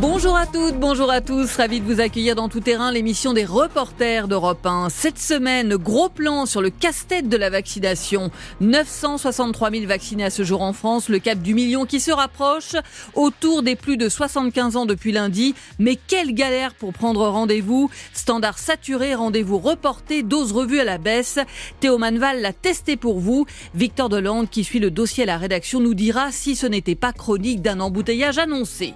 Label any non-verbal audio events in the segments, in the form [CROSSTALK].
Bonjour à toutes, bonjour à tous, ravi de vous accueillir dans Tout Terrain, l'émission des reporters d'Europe 1. Cette semaine, gros plan sur le casse-tête de la vaccination. 963 000 vaccinés à ce jour en France, le cap du million qui se rapproche, autour des plus de 75 ans depuis lundi. Mais quelle galère pour prendre rendez-vous Standard saturé, rendez-vous reporté, dose revue à la baisse. Théo Manval l'a testé pour vous. Victor Delande, qui suit le dossier à la rédaction, nous dira si ce n'était pas chronique d'un embouteillage annoncé.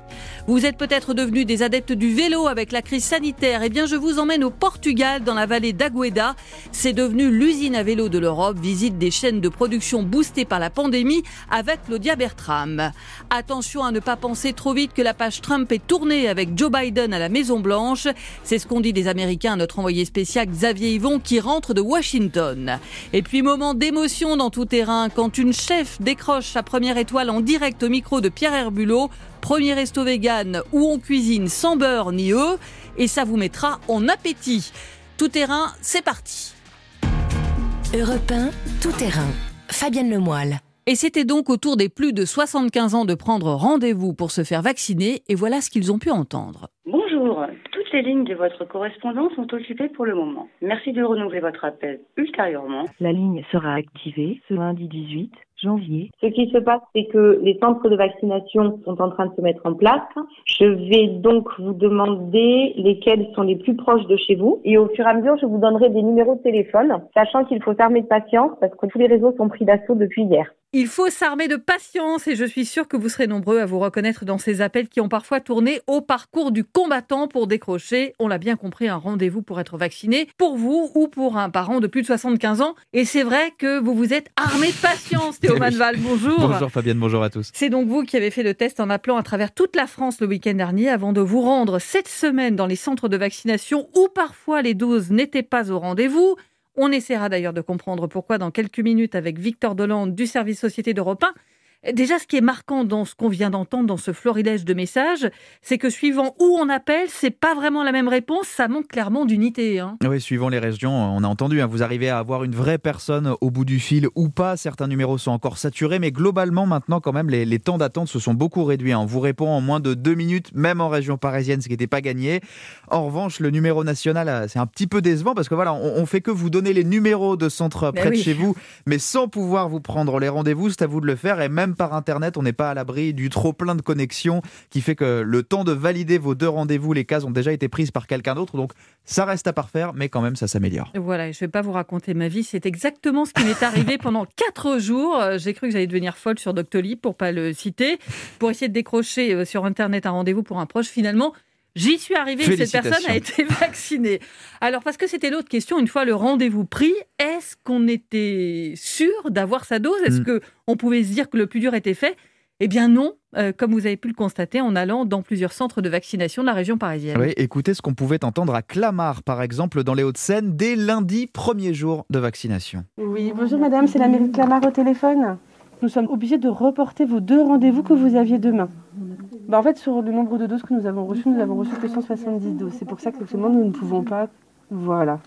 Peut-être devenus des adeptes du vélo avec la crise sanitaire. Eh bien, je vous emmène au Portugal, dans la vallée d'Agueda. C'est devenu l'usine à vélo de l'Europe. Visite des chaînes de production boostées par la pandémie avec Claudia Bertram. Attention à ne pas penser trop vite que la page Trump est tournée avec Joe Biden à la Maison Blanche. C'est ce qu'ont dit des Américains à notre envoyé spécial Xavier Yvon qui rentre de Washington. Et puis moment d'émotion dans tout terrain quand une chef décroche sa première étoile en direct au micro de Pierre Herbulot. Premier resto vegan où on cuisine sans beurre ni œufs et ça vous mettra en appétit. Tout terrain, c'est parti. Europe 1, tout terrain. Fabienne Lemoyle. Et c'était donc au tour des plus de 75 ans de prendre rendez-vous pour se faire vacciner et voilà ce qu'ils ont pu entendre. Bonjour, toutes les lignes de votre correspondance sont occupées pour le moment. Merci de renouveler votre appel ultérieurement. La ligne sera activée ce lundi 18 Ce qui se passe, c'est que les centres de vaccination sont en train de se mettre en place. Je vais donc vous demander lesquels sont les plus proches de chez vous. Et au fur et à mesure, je vous donnerai des numéros de téléphone, sachant qu'il faut s'armer de patience parce que tous les réseaux sont pris d'assaut depuis hier. Il faut s'armer de patience et je suis sûre que vous serez nombreux à vous reconnaître dans ces appels qui ont parfois tourné au parcours du combattant pour décrocher, on l'a bien compris, un rendez-vous pour être vacciné, pour vous ou pour un parent de plus de 75 ans. Et c'est vrai que vous vous êtes armé de patience, [LAUGHS] Théo Manval. Bonjour. Bonjour Fabienne, bonjour à tous. C'est donc vous qui avez fait le test en appelant à travers toute la France le week-end dernier avant de vous rendre cette semaine dans les centres de vaccination où parfois les doses n'étaient pas au rendez-vous. On essaiera d'ailleurs de comprendre pourquoi dans quelques minutes avec Victor Dolande du service Société d'Europe 1. Déjà, ce qui est marquant dans ce qu'on vient d'entendre, dans ce florilège de messages, c'est que suivant où on appelle, c'est pas vraiment la même réponse. Ça manque clairement d'unité. Hein. Oui, suivant les régions, on a entendu. Hein, vous arrivez à avoir une vraie personne au bout du fil ou pas. Certains numéros sont encore saturés, mais globalement, maintenant, quand même, les, temps d'attente se sont beaucoup réduits. Hein. On vous répond en moins de deux minutes, même en région parisienne, ce qui n'était pas gagné. En revanche, le numéro national, euh, c'est un petit peu décevant parce que voilà, on, fait que vous donner les numéros de centres près de chez vous, mais sans pouvoir vous prendre les rendez-vous. C'est à vous de le faire et même par Internet, on n'est pas à l'abri du trop plein de connexions qui fait que le temps de valider vos deux rendez-vous, les cases ont déjà été prises par quelqu'un d'autre. Donc ça reste à parfaire, mais quand même ça s'améliore. Voilà, je ne vais pas vous raconter ma vie. C'est exactement ce qui m'est arrivé [LAUGHS] pendant quatre jours. Euh, j'ai cru que j'allais devenir folle sur Doctolib, pour pas le citer, pour essayer de décrocher euh, sur Internet un rendez-vous pour un proche. Finalement, J'y suis arrivée et cette personne a été [LAUGHS] vaccinée. Alors, parce que c'était l'autre question, une fois le rendez-vous pris, est-ce qu'on était sûr d'avoir sa dose? Est-ce mm. qu'on pouvait se dire que le plus dur était fait? Eh bien non, euh, comme vous avez pu le constater en allant dans plusieurs centres de vaccination de la région parisienne. Oui, écoutez ce qu'on pouvait entendre à Clamart, par exemple, dans les Hauts-de-Seine, dès lundi, premier jour de vaccination. Oui, bonjour madame, c'est la mairie de Clamart au téléphone. Nous sommes obligés de reporter vos deux rendez-vous que vous aviez demain. Bah, en fait, sur le nombre de doses que nous avons reçues, nous avons reçu que 170 doses. C'est pour ça que nous ne pouvons pas. Voilà.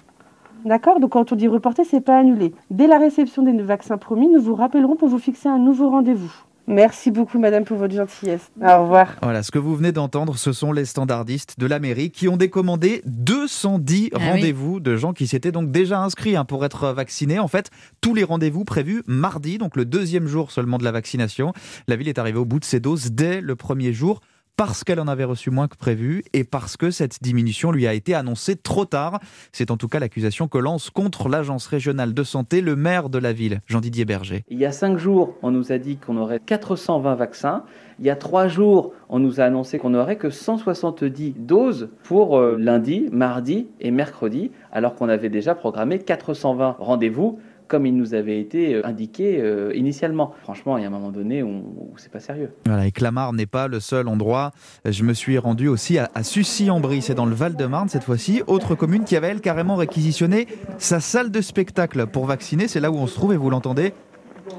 D'accord? Donc quand on dit reporter, c'est pas annulé. Dès la réception des vaccins promis, nous vous rappellerons pour vous fixer un nouveau rendez-vous. Merci beaucoup, madame, pour votre gentillesse. Au revoir. Voilà, ce que vous venez d'entendre, ce sont les standardistes de la mairie qui ont décommandé 210 ah rendez-vous de gens qui s'étaient donc déjà inscrits hein, pour être vaccinés. En fait, tous les rendez-vous prévus mardi, donc le deuxième jour seulement de la vaccination. La ville est arrivée au bout de ses doses dès le premier jour parce qu'elle en avait reçu moins que prévu et parce que cette diminution lui a été annoncée trop tard. C'est en tout cas l'accusation que lance contre l'agence régionale de santé le maire de la ville, Jean-Didier Berger. Il y a cinq jours, on nous a dit qu'on aurait 420 vaccins. Il y a trois jours, on nous a annoncé qu'on n'aurait que 170 doses pour euh, lundi, mardi et mercredi, alors qu'on avait déjà programmé 420 rendez-vous comme il nous avait été euh, indiqué euh, initialement. Franchement, il y a un moment donné où, c'est pas sérieux. Voilà, et Clamart n'est pas le seul endroit. Je me suis rendu aussi à, Sucy-en-Brie, c'est dans le Val-de-Marne cette fois-ci, autre commune qui avait elle carrément réquisitionné sa salle de spectacle pour vacciner. C'est là où on se trouve et vous l'entendez.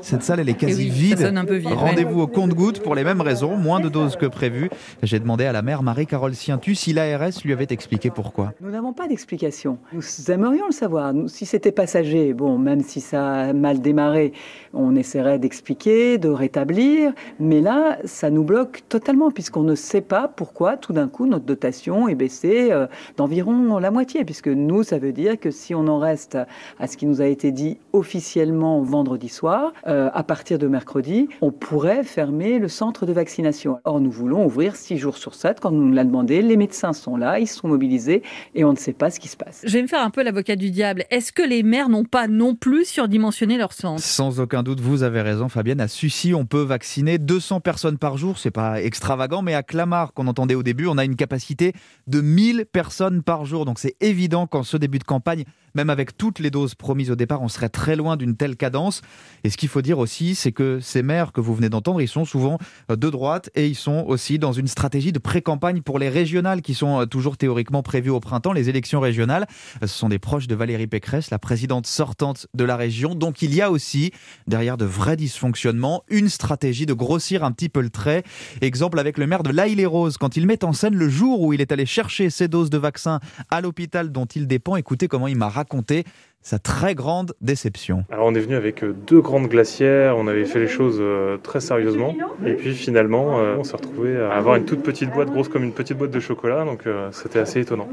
Cette salle, elle est quasi oui, vide. ouais. Rendez-vous au compte-gouttes pour les mêmes raisons, moins de doses que prévu. J'ai demandé à la maire Marie-Carole Sientu si l'ARS lui avait expliqué pourquoi. Nous n'avons pas d'explication. Nous aimerions le savoir. Nous, si c'était passager, bon, même si ça a mal démarré, on essaierait d'expliquer, de rétablir. Mais là, ça nous bloque totalement puisqu'on ne sait pas pourquoi tout d'un coup notre dotation est baissée euh, d'environ la moitié. Puisque nous, ça veut dire que si on en reste à ce qui nous a été dit officiellement vendredi soir, euh, à partir de mercredi, on pourrait fermer le centre de vaccination. Or, nous voulons ouvrir six jours sur sept. Quand nous l'a demandé, les médecins sont là, ils sont mobilisés et on ne sait pas ce qui se passe. Je vais me faire un peu l'avocat du diable. Est-ce que les maires n'ont pas non plus surdimensionné leur centre? Sans aucun doute, vous avez raison, Fabienne. À Sucy, on peut vacciner 200 personnes par jour. C'est pas extravagant, mais à Clamart, qu'on entendait au début, on a une capacité de 1000 personnes par jour. Donc c'est évident qu'en ce début de campagne, même avec toutes les doses promises au départ, on serait très loin d'une telle cadence. Et ce qu'il faut dire aussi, c'est que ces maires que vous venez d'entendre, ils sont souvent euh, de droite et ils sont aussi dans une stratégie de pré-campagne pour les régionales qui sont euh, toujours théoriquement prévues au printemps, les élections régionales. Euh, Ce sont des proches de Valérie Pécresse, la présidente sortante de la région. Donc il y a aussi, derrière de vrais dysfonctionnements, une stratégie de grossir un petit peu le trait. Exemple avec le maire de l'Aille-les-Roses, quand il met en scène le jour où il est allé chercher ses doses de vaccin à l'hôpital dont il dépend. Écoutez comment il m'a raconté sa très grande déception. Alors on est venu avec euh, deux grandes glacières, on avait fait les choses euh, très sérieusement et puis finalement euh, on s'est retrouvé à avoir une toute petite boîte grosse comme une petite boîte de chocolat donc c'était assez étonnant.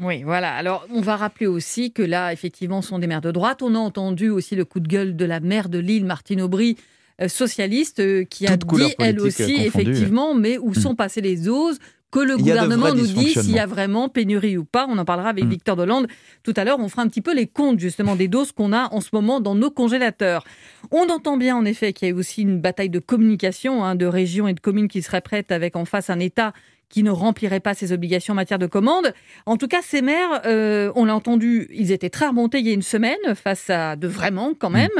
Oui, voilà. Alors, on va rappeler aussi que là, effectivement, ce sont des maires de droite. On a entendu aussi le coup de gueule de la maire de Lille, Martine Aubry, euh, socialiste, euh, qui a dit, elle aussi, effectivement, mais où sont passées les doses que le gouvernement nous dit s'il y a vraiment pénurie ou pas. On en parlera avec Mm. Victor Dolande tout à l'heure. On fera un petit peu les comptes justement des doses qu'on a en ce moment dans nos congélateurs. On entend bien en effet qu'il y a aussi une bataille de communication hein, de régions et de communes qui seraient prêtes avec en face un État qui ne remplirait pas ses obligations en matière de commande. En tout cas, ces maires, euh, on l'a entendu, ils étaient très remontés il y a une semaine face à de vrais manques quand même,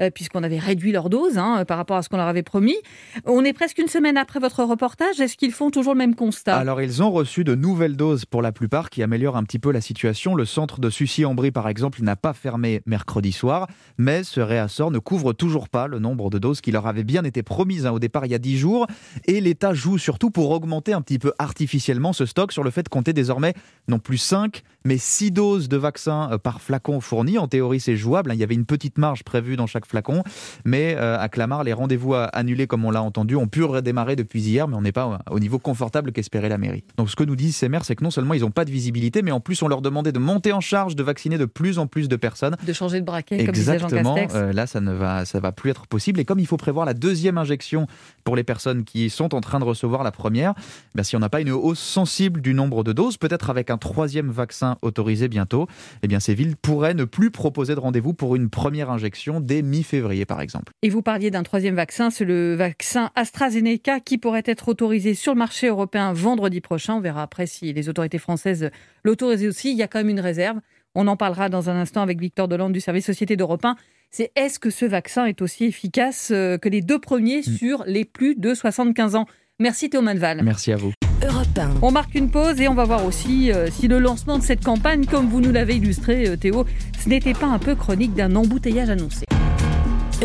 euh, puisqu'on avait réduit leur dose hein, par rapport à ce qu'on leur avait promis. On est presque une semaine après votre reportage. Est-ce qu'ils font toujours le même constat? Alors, ils ont reçu de nouvelles doses pour la plupart qui améliorent un petit peu la situation. Le centre de Sucy-en-Brie, par exemple, n'a pas fermé mercredi soir, mais ce réassort ne couvre toujours pas le nombre de doses qui leur avait bien été promises hein, au départ il y a 10 jours. Et l'État joue surtout pour augmenter un petit peu artificiellement ce stock sur le fait de compter désormais non plus 5, mais 6 doses de vaccin euh, par flacon fourni. En théorie, c'est jouable. hein. Il y avait une petite marge prévue dans chaque flacon. Mais euh, à Clamart, les rendez-vous annulés, comme on l'a entendu, ont pu redémarrer depuis hier, mais on n'est pas au niveau confortable qu'espérait la mairie. Donc ce que nous disent ces maires, c'est que non seulement ils n'ont pas de visibilité, mais en plus on leur demandait de monter en charge, de vacciner de plus en plus de personnes. De changer de braquet, comme disait Jean Exactement. Castex. Euh, là, ça ne va, ça va plus être possible. Et comme il faut prévoir la deuxième injection pour les personnes qui sont en train de recevoir la première, ben, si on n'a pas une hausse sensible du nombre de doses, peut-être avec un troisième vaccin autorisé bientôt, eh bien ces villes pourraient ne plus proposer de rendez-vous pour une première injection dès mi-février, par exemple. Et vous parliez d'un troisième vaccin, c'est le vaccin AstraZeneca qui pourrait être autorisé sur le marché européen vendredi prochain. On verra après si les autorités françaises l'autorisent aussi. Il y a quand même une réserve. On en parlera dans un instant avec Victor Delande du service Société d'Europe 1. C'est est-ce que ce vaccin est aussi efficace euh, que les deux premiers sur les plus de 75 ans? Merci Théo Manval. Merci à vous. Europe 1. On marque une pause et on va voir aussi euh, si le lancement de cette campagne, comme vous nous l'avez illustré euh, Théo, ce n'était pas un peu chronique d'un embouteillage annoncé.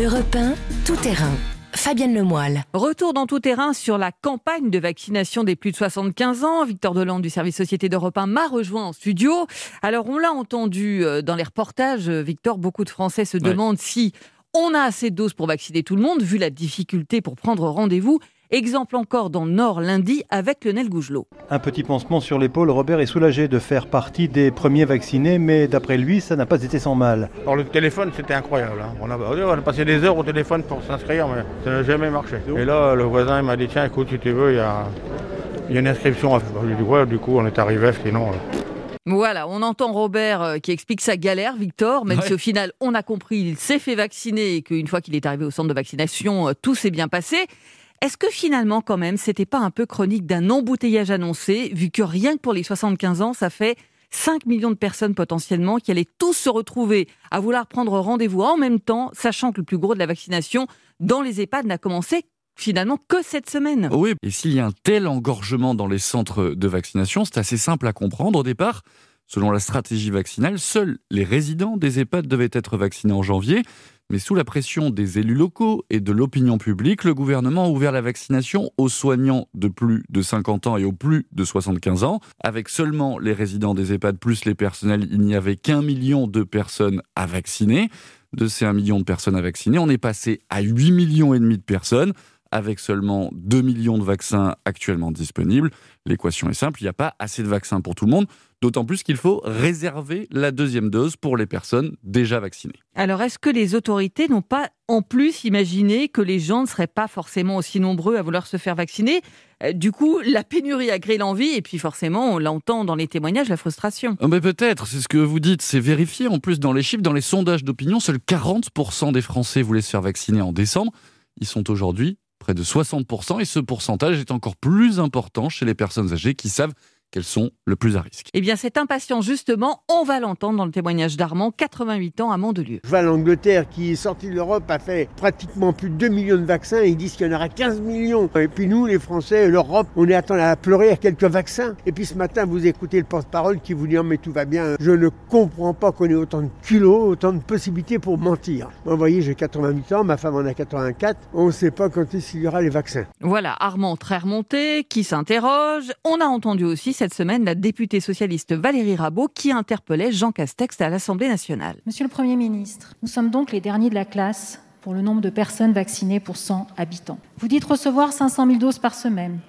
Europe 1, tout terrain. Fabienne Lemoyle. Retour dans tout terrain sur la campagne de vaccination des plus de 75 ans. Victor Delande du service Société d'Europe 1 m'a rejoint en studio. Alors on l'a entendu euh, dans les reportages, Victor, beaucoup de Français se demandent si on a assez de doses pour vacciner tout le monde, vu la difficulté pour prendre rendez-vous. Exemple encore dans le Nord lundi avec Lionel Gougelot. Un petit pansement sur l'épaule, Robert est soulagé de faire partie des premiers vaccinés, mais d'après lui, ça n'a pas été sans mal. Alors le téléphone, c'était incroyable. hein. On, a, on a passé des heures au téléphone pour s'inscrire, mais ça n'a jamais marché. Et là, le voisin il m'a dit, tiens, écoute, si tu veux, il y a, il y a une inscription à faire. Je lui ai dit, ouais, du coup, on est arrivé, sinon... euh, Voilà, on entend Robert euh, qui explique sa galère, Victor, même Ouais. si au final, on a compris, il s'est fait vacciner et qu'une fois qu'il est arrivé au centre de vaccination, euh, tout s'est bien passé. Est-ce que finalement, quand même, c'était pas un peu chronique d'un embouteillage annoncé, vu que rien que pour les 75 ans, ça fait 5 millions de personnes potentiellement qui allaient tous se retrouver à vouloir prendre rendez-vous en même temps, sachant que le plus gros de la vaccination dans les EHPAD n'a commencé finalement que cette semaine? Oui, et s'il y a un tel engorgement dans les centres de vaccination, c'est assez simple à comprendre. Au départ, selon la stratégie vaccinale, seuls les résidents des EHPAD devaient être vaccinés en janvier. Mais sous la pression des élus locaux et de l'opinion publique, le gouvernement a ouvert la vaccination aux soignants de plus de 50 ans et aux plus de 75 ans. Avec seulement les résidents des EHPAD plus les personnels, il n'y avait qu'un million de personnes à vacciner. De ces 1 million de personnes à vacciner, on est passé à 8 millions et demi de personnes avec seulement 2 millions de vaccins actuellement disponibles. L'équation est simple, il n'y a pas assez de vaccins pour tout le monde, d'autant plus qu'il faut réserver la deuxième dose pour les personnes déjà vaccinées. Alors, est-ce que les autorités n'ont pas en plus imaginé que les gens ne seraient pas forcément aussi nombreux à vouloir se faire vacciner? Euh, Du coup, la pénurie a créé l'envie et puis forcément, on l'entend dans les témoignages, la frustration. Oh, mais peut-être, c'est ce que vous dites, c'est vérifié en plus dans les chiffres, dans les sondages d'opinion, seuls 40% des Français voulaient se faire vacciner en décembre. Ils sont aujourd'hui près de 60%, et ce pourcentage est encore plus important chez les personnes âgées qui savent qu'elles sont le plus à risque. Eh bien, cette impatience, justement, on va l'entendre dans le témoignage d'Armand, 88 ans à Mandelieu. Je vois l'Angleterre qui est sortie de l'Europe a fait pratiquement plus de 2 millions de vaccins et ils disent qu'il y en aura 15 millions. Et puis nous, les Français, l'Europe, on est attendu à pleurer à quelques vaccins. Et puis ce matin, vous écoutez le porte-parole qui vous dit oh, mais tout va bien. Je ne comprends pas qu'on ait autant de kilos, autant de possibilités pour mentir. Moi, vous voyez, j'ai 88 ans, ma femme en a 84. On ne sait pas quand est-ce qu'il y aura les vaccins. Voilà, Armand très remonté, qui s'interroge. On a entendu aussi cette semaine la députée socialiste Valérie Rabault qui interpellait Jean Castex à l'Assemblée nationale. Monsieur le Premier ministre, nous sommes donc les derniers de la classe pour le nombre de personnes vaccinées pour 100 habitants. Vous dites recevoir 500 000 doses par semaine.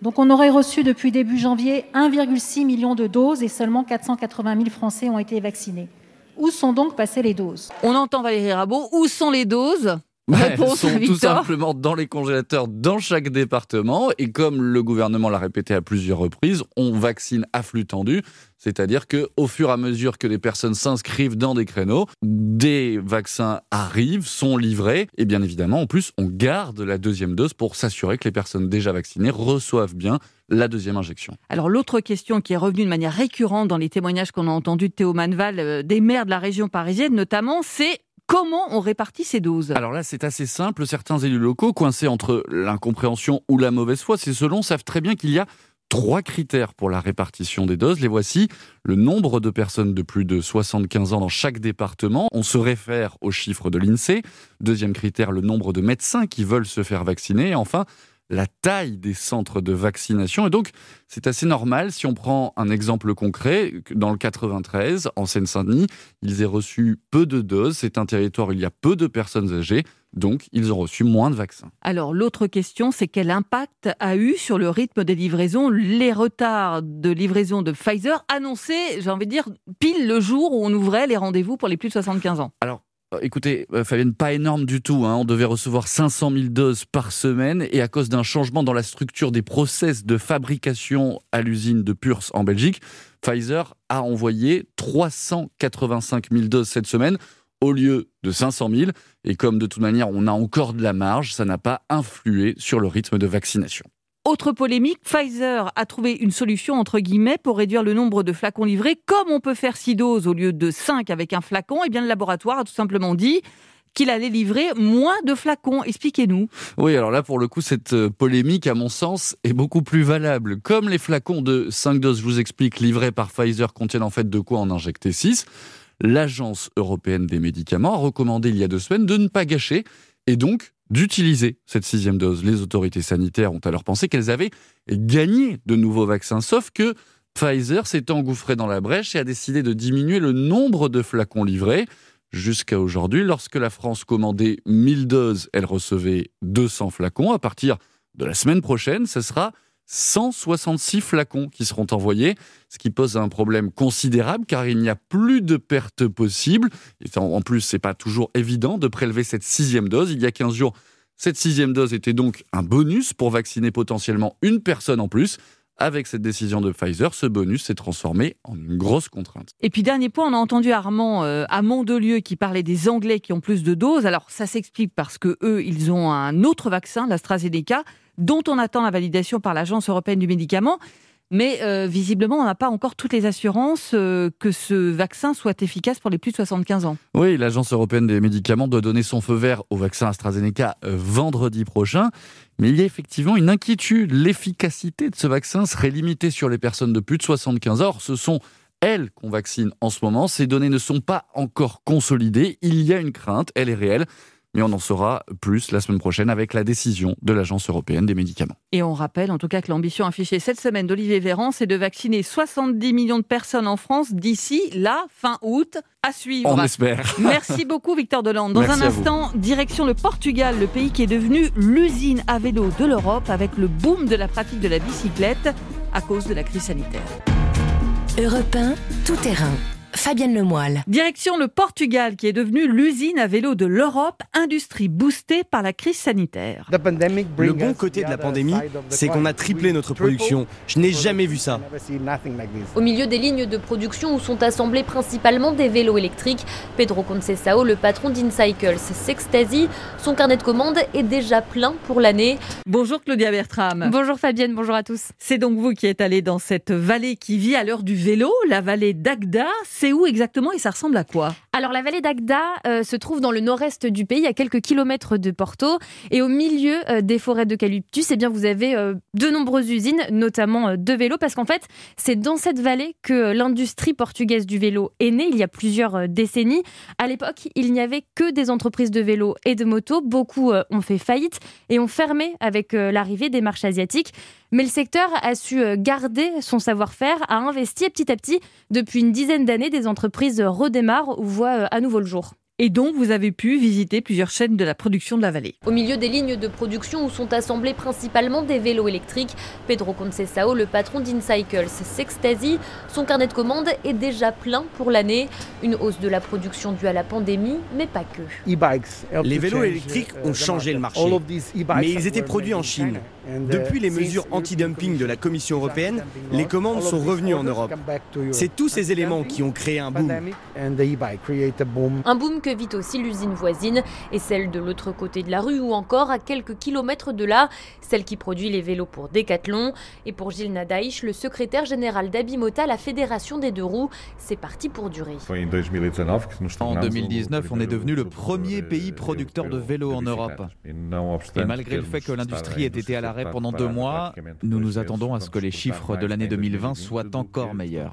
Donc on aurait reçu depuis début janvier 1,6 million de doses et seulement 480 000 Français ont été vaccinés. Où sont donc passées les doses? On entend Valérie Rabault. Où sont les doses? Réponse sont tout simplement dans les congélateurs dans chaque département. Et comme le gouvernement l'a répété à plusieurs reprises, on vaccine à flux tendu. C'est-à-dire que au fur et à mesure que les personnes s'inscrivent dans des créneaux, des vaccins arrivent, sont livrés. Et bien évidemment, en plus, on garde la deuxième dose pour s'assurer que les personnes déjà vaccinées reçoivent bien la deuxième injection. Alors l'autre question qui est revenue de manière récurrente dans les témoignages qu'on a entendus de Théo Manval, euh, des maires de la région parisienne notamment, c'est Comment on répartit ces doses? Alors là, c'est assez simple. Certains élus locaux, coincés entre l'incompréhension ou la mauvaise foi, c'est selon, savent très bien qu'il y a trois critères pour la répartition des doses. Les voici. Le nombre de personnes de plus de 75 ans dans chaque département. On se réfère aux chiffres de l'INSEE. Deuxième critère, le nombre de médecins qui veulent se faire vacciner. Et enfin, la taille des centres de vaccination. Et donc, c'est assez normal si on prend un exemple concret. Dans le 93, en Seine-Saint-Denis, ils aient reçu peu de doses. C'est un territoire où il y a peu de personnes âgées. Donc, ils ont reçu moins de vaccins. Alors, l'autre question, c'est quel impact a eu sur le rythme des livraisons les retards de livraison de Pfizer annoncés, j'ai envie de dire, pile le jour où on ouvrait les rendez-vous pour les plus de 75 ans? Alors, Écoutez, euh, Fabienne, pas énorme du tout. Hein. On devait recevoir 500 000 doses par semaine et à cause d'un changement dans la structure des process de fabrication à l'usine de Purs en Belgique, Pfizer a envoyé 385 000 doses cette semaine au lieu de 500 000. Et comme de toute manière, on a encore de la marge, ça n'a pas influé sur le rythme de vaccination. Autre polémique, Pfizer a trouvé une solution entre guillemets pour réduire le nombre de flacons livrés. Comme on peut faire 6 doses au lieu de 5 avec un flacon, et eh bien le laboratoire a tout simplement dit qu'il allait livrer moins de flacons. Expliquez-nous. Oui, alors là, pour le coup, cette euh, polémique, à mon sens, est beaucoup plus valable. Comme les flacons de 5 doses, je vous explique, livrés par Pfizer contiennent en fait de quoi en injecter 6, l'Agence européenne des médicaments a recommandé il y a deux semaines de ne pas gâcher et donc d'utiliser cette sixième dose. Les autorités sanitaires ont alors pensé qu'elles avaient gagné de nouveaux vaccins, sauf que Pfizer s'est engouffré dans la brèche et a décidé de diminuer le nombre de flacons livrés. Jusqu'à aujourd'hui, lorsque la France commandait 1000 doses, elle recevait 200 flacons. À partir de la semaine prochaine, ce sera 166 flacons qui seront envoyés, ce qui pose un problème considérable car il n'y a plus de pertes possibles. Et en plus, c'est pas toujours évident de prélever cette sixième dose. Il y a 15 jours, cette sixième dose était donc un bonus pour vacciner potentiellement une personne en plus. Avec cette décision de Pfizer, ce bonus s'est transformé en une grosse contrainte. Et puis dernier point, on a entendu Armand euh, à Mondelieu qui parlait des Anglais qui ont plus de doses. Alors ça s'explique parce que eux, ils ont un autre vaccin, l'AstraZeneca dont on attend la validation par l'Agence européenne du médicament. Mais euh, visiblement, on n'a pas encore toutes les assurances euh, que ce vaccin soit efficace pour les plus de 75 ans. Oui, l'Agence européenne des médicaments doit donner son feu vert au vaccin AstraZeneca euh, vendredi prochain. Mais il y a effectivement une inquiétude. L'efficacité de ce vaccin serait limitée sur les personnes de plus de 75 ans. ce sont elles qu'on vaccine en ce moment. Ces données ne sont pas encore consolidées. Il y a une crainte, elle est réelle. Mais on en saura plus la semaine prochaine avec la décision de l'Agence européenne des médicaments. Et on rappelle en tout cas que l'ambition affichée cette semaine d'Olivier Véran, c'est de vacciner 70 millions de personnes en France d'ici la fin août. À suivre. On espère. [LAUGHS] Merci beaucoup Victor Delande. Dans Merci un à vous. instant, direction le Portugal, le pays qui est devenu l'usine à vélo de l'Europe avec le boom de la pratique de la bicyclette à cause de la crise sanitaire. Europe 1, tout terrain. Fabienne Lemoyle. Direction le Portugal qui est devenu l'usine à vélo de l'Europe, industrie boostée par la crise sanitaire. Le bon côté de la pandémie, c'est qu'on a triplé notre production. Je n'ai jamais vu ça. Au milieu des lignes de production où sont assemblés principalement des vélos électriques, Pedro Conceição, le patron d'InCycles, s'extasie. Son carnet de commandes est déjà plein pour l'année. Bonjour Claudia Bertram. Bonjour Fabienne, bonjour à tous. C'est donc vous qui êtes allé dans cette vallée qui vit à l'heure du vélo, la vallée d'Agda. C'est où exactement et ça ressemble à quoi? Alors la vallée d'Agda euh, se trouve dans le nord-est du pays, à quelques kilomètres de Porto, et au milieu euh, des forêts d'eucalyptus, eh vous avez euh, de nombreuses usines, notamment de vélos, parce qu'en fait c'est dans cette vallée que l'industrie portugaise du vélo est née il y a plusieurs décennies. À l'époque, il n'y avait que des entreprises de vélos et de motos. Beaucoup ont fait faillite et ont fermé avec l'arrivée des marchés asiatiques. Mais le secteur a su garder son savoir-faire, a investi et petit à petit, depuis une dizaine d'années, des entreprises redémarrent ou voient euh, à nouveau le jour. Et donc vous avez pu visiter plusieurs chaînes de la production de la vallée. Au milieu des lignes de production où sont assemblés principalement des vélos électriques, Pedro Conceição, le patron d'InCycles, s'extasie. Son carnet de commandes est déjà plein pour l'année. Une hausse de la production due à la pandémie, mais pas que. Les vélos électriques ont changé le marché, mais ils étaient produits en Chine. Depuis les mesures anti-dumping de la Commission européenne, les commandes sont revenues en Europe. C'est tous ces éléments qui ont créé un boom. Un boom que vit aussi l'usine voisine et celle de l'autre côté de la rue ou encore à quelques kilomètres de là, celle qui produit les vélos pour Decathlon. Et pour Gilles Nadaïch, le secrétaire général d'Abimota, la fédération des deux roues, c'est parti pour durer. En 2019, on est devenu le premier pays producteur de vélos en Europe. Et malgré le fait que l'industrie ait été à l'arrêt pendant deux mois, nous nous attendons à ce que les chiffres de l'année 2020 soient encore meilleurs.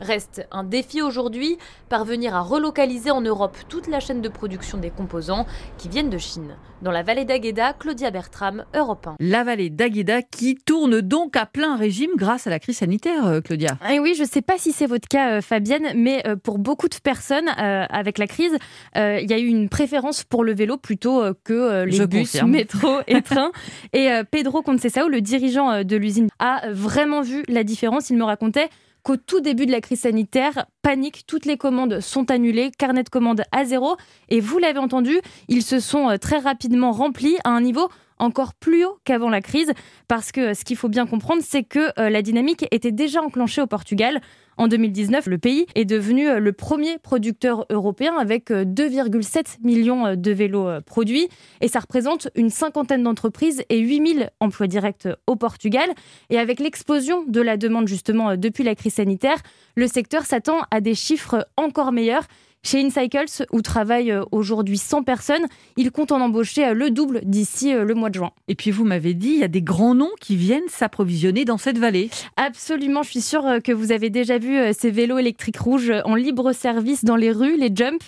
Reste un défi aujourd'hui, parvenir à relocaliser en Europe toute la chaîne de production des composants qui viennent de Chine. Dans la vallée d'Agueda, Claudia Bertram, Europe 1. La vallée d'Agueda qui tourne donc à plein régime grâce à la crise sanitaire, euh, Claudia. Et oui, je ne sais pas si c'est votre cas, euh, Fabienne, mais euh, pour beaucoup de personnes, euh, avec la crise, euh, il y a eu une préférence pour le vélo plutôt que euh, les Je bus, confirme. métro [LAUGHS] et trains. Et euh, Pedro Conceição, le dirigeant de l'usine, a vraiment vu la différence. Il me racontait qu'au tout début de la crise sanitaire, panique, toutes les commandes sont annulées, carnet de commandes à zéro. Et vous l'avez entendu, ils se sont euh, très rapidement remplis à un niveau encore plus haut qu'avant la crise, parce que euh, ce qu'il faut bien comprendre, c'est que euh, la dynamique était déjà enclenchée au Portugal. En 2019, le pays est devenu euh, le premier producteur européen avec euh, 2,7 millions de vélos produits et ça représente une cinquantaine d'entreprises et 8000 emplois directs au Portugal. Et avec l'explosion de la demande justement depuis la crise sanitaire, le secteur s'attend à des chiffres encore meilleurs. Chez InCycles, où travaillent euh, aujourd'hui 100 personnes, ils comptent en embaucher euh, le double d'ici euh, le mois de juin. Et puis vous m'avez dit, il y a des grands noms qui viennent s'approvisionner dans cette vallée. Absolument, je suis sûre que vous avez déjà vu ces vélos électriques rouges en libre service dans les rues, les Jump.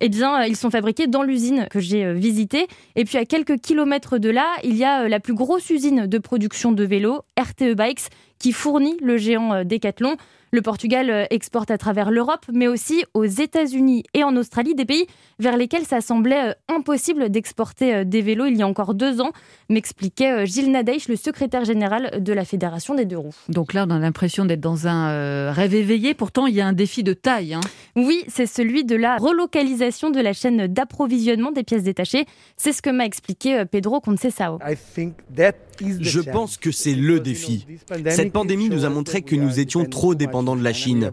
Eh bien, ils sont fabriqués dans l'usine que j'ai visitée. Et puis à quelques kilomètres de là, il y a la plus grosse usine de production de vélos, RTE Bikes, qui fournit le géant Decathlon. Le Portugal euh, exporte à travers l'Europe, mais aussi aux États-Unis et en Australie, des pays vers lesquels ça semblait euh, impossible d'exporter euh, des vélos il y a encore deux ans, m'expliquait Gilles Nadaïch, le secrétaire général de la Fédération des deux roues. Donc là, on a l'impression d'être dans un rêve éveillé. Pourtant, il y a un défi de taille. hein. Oui, c'est celui de la relocalisation de la chaîne d'approvisionnement des pièces détachées. C'est ce que m'a expliqué Pedro Conceição. Je pense que c'est le défi. Cette pandémie nous a montré que nous étions trop dépendants de la Chine.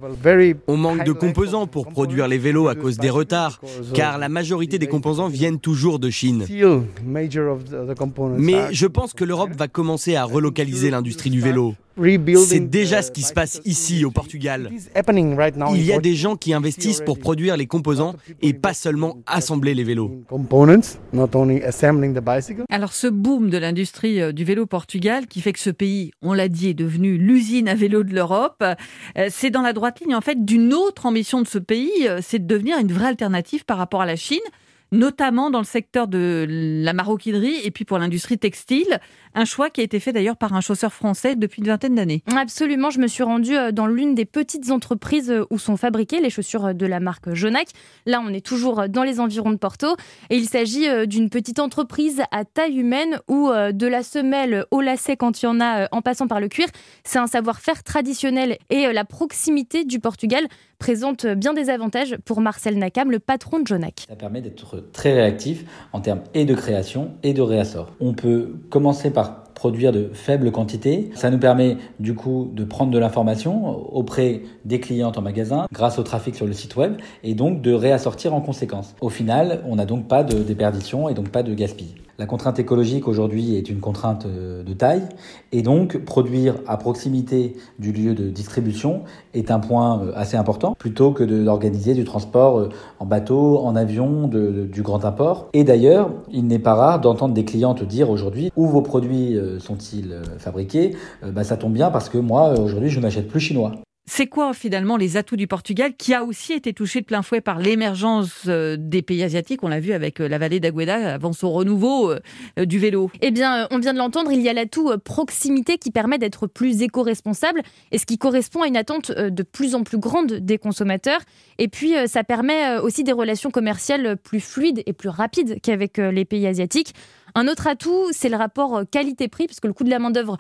On manque de composants pour produire les vélos à cause des retards, car la majorité des composants viennent toujours de Chine. Mais je pense que l'Europe va commencer à relocaliser l'industrie du vélo. C'est déjà ce qui se passe ici au Portugal. Il y a des gens qui investissent pour produire les composants et pas seulement assembler les vélos. Alors ce boom de l'industrie euh, du vélo Portugal qui fait que ce pays, on l'a dit, est devenu l'usine à vélo de l'Europe, euh, c'est dans la droite ligne en fait d'une autre ambition de ce pays, euh, c'est de devenir une vraie alternative par rapport à la Chine notamment dans le secteur de la maroquinerie et puis pour l'industrie textile. Un choix qui a été fait d'ailleurs par un chausseur français depuis une vingtaine d'années. Absolument, je me suis rendue euh, dans l'une des petites entreprises euh, où sont fabriquées les chaussures euh, de la marque Jonac. Là, on est toujours dans les environs de Porto et il s'agit d'une petite entreprise à taille humaine où de la semelle au lacet quand il y en a en passant par le cuir, c'est un savoir-faire traditionnel et la proximité du Portugal présente bien des avantages pour Marcel Nakam, le patron de Jonac. Ça permet d'être très réactif en termes et de création et de réassort. On peut commencer par produire de faibles quantités. Ça nous permet du coup de prendre de l'information auprès des clients en magasin grâce au trafic sur le site web et donc de réassortir en conséquence. Au final, on n'a donc pas de déperdition et donc pas de gaspillage. La contrainte écologique aujourd'hui est une contrainte euh, de taille et donc produire à proximité du lieu de distribution est un point euh, assez important plutôt que d'organiser du transport euh, en bateau, en avion, du grand import. Et d'ailleurs, il n'est pas rare d'entendre des clients te dire aujourd'hui où vos produits sont-ils fabriqués? Bah, ça tombe bien parce que moi aujourd'hui je n'achète plus chinois. C'est quoi finalement les atouts du Portugal qui a aussi été touché de plein fouet par l'émergence euh, des pays asiatiques? On l'a vu avec euh, la vallée d'Agueda avant son renouveau euh, du vélo. Eh bien, on vient de l'entendre, il y a l'atout proximité qui permet d'être plus éco-responsable et ce qui correspond à une attente de plus en plus grande des consommateurs. Et puis, ça permet aussi des relations commerciales plus fluides et plus rapides qu'avec les pays asiatiques. Un autre atout, c'est le rapport qualité-prix, puisque le coût de la main-d'œuvre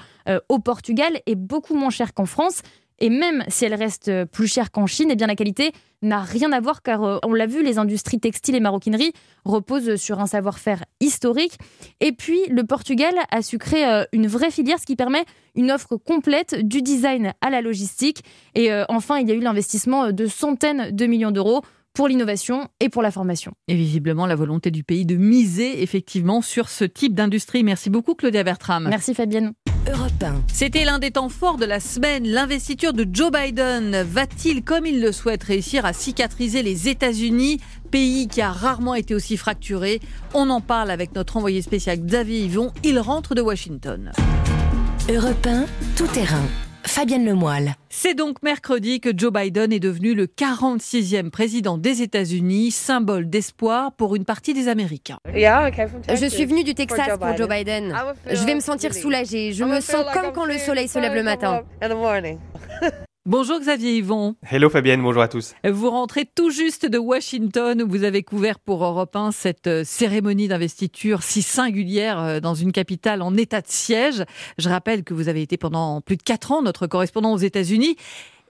au Portugal est beaucoup moins cher qu'en France. Et même si elle reste plus chère qu'en Chine, eh bien la qualité n'a rien à voir car euh, on l'a vu, les industries textiles et maroquinerie reposent sur un savoir-faire historique. Et puis le Portugal a su créer euh, une vraie filière, ce qui permet une offre complète du design à la logistique. Et euh, enfin, il y a eu l'investissement de centaines de millions d'euros pour l'innovation et pour la formation. Et visiblement la volonté du pays de miser effectivement sur ce type d'industrie. Merci beaucoup Claudia Bertram. Merci Fabienne. C'était l'un des temps forts de la semaine. L'investiture de Joe Biden va-t-il, comme il le souhaite, réussir à cicatriser les États-Unis, pays qui a rarement été aussi fracturé? On en parle avec notre envoyé spécial Xavier Yvon. Il rentre de Washington. Europe tout terrain. Fabienne Lemoyle. C'est donc mercredi que Joe Biden est devenu le 46e président des États-Unis, symbole d'espoir pour une partie des Américains. Je suis venu du Texas pour Joe Biden. Je vais me sentir soulagée. Je me sens comme quand le soleil se lève le matin. [LAUGHS] Bonjour Xavier Yvon. Hello Fabienne, bonjour à tous. Vous rentrez tout juste de Washington où vous avez couvert pour Europe 1 cette euh, cérémonie d'investiture si singulière euh, dans une capitale en état de siège. Je rappelle que vous avez été pendant plus de quatre ans notre correspondant aux États-Unis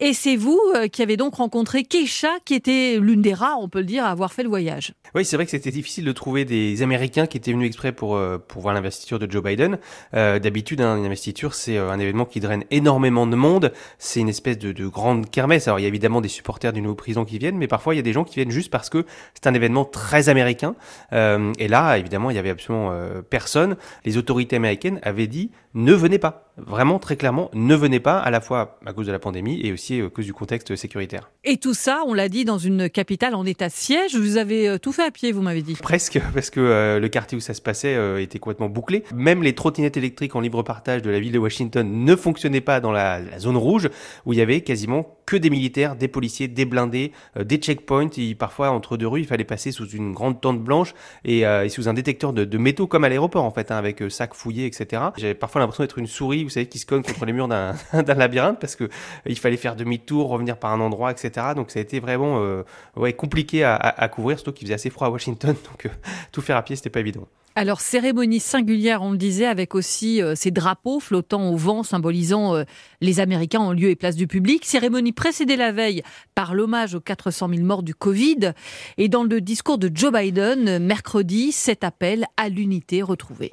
et c'est vous euh, qui avez donc rencontré Keisha, qui était l'une des rares, on peut le dire, à avoir fait le voyage. Oui, c'est vrai que c'était difficile de trouver des Américains qui étaient venus exprès pour, euh, pour voir l'investiture de Joe Biden. Euh, D'habitude, hein, une investiture, c'est euh, un événement qui draine énormément de monde. C'est une espèce de, de, grande kermesse. Alors, il y a évidemment des supporters d'une nouveau prison qui viennent, mais parfois, il y a des gens qui viennent juste parce que c'est un événement très américain. Euh, et là, évidemment, il y avait absolument personne. Les autorités américaines avaient dit ne venez pas. Vraiment, très clairement, ne venez pas, à la fois à cause de la pandémie et aussi à cause du contexte sécuritaire. Et tout ça, on l'a dit, dans une capitale en état de siège. Vous avez euh, tout fait à pied, vous m'avez dit. Presque, [LAUGHS] parce que euh, le quartier où ça se passait euh, était complètement bouclé. Même les trottinettes électriques en libre partage de la ville de Washington ne fonctionnaient pas dans la, la zone rouge, où il y avait quasiment que des militaires, des policiers, des blindés, des checkpoints. Et parfois, entre deux rues, il fallait passer sous une grande tente blanche et, et sous un détecteur de, de, métaux, comme à l'aéroport, en fait, hein, avec sacs fouillés, etc. J'avais parfois l'impression d'être une souris, vous savez, qui se cogne contre les murs d'un [LAUGHS] labyrinthe, parce que il fallait faire demi-tour, revenir par un endroit, etc. Donc ça a été vraiment euh, ouais, compliqué à, à, à couvrir, surtout qu'il faisait assez froid à Washington, [LAUGHS] donc euh, tout faire à pied, c'était pas évident. Alors, cérémonie singulière, on le disait, avec aussi euh, ces drapeaux flottant au vent, symbolisant euh, les Américains en lieu et place du public. Cérémonie précédée la veille par l'hommage aux 400 000 morts du Covid. Et dans le discours de Joe Biden, mercredi, cet appel à l'unité retrouvée.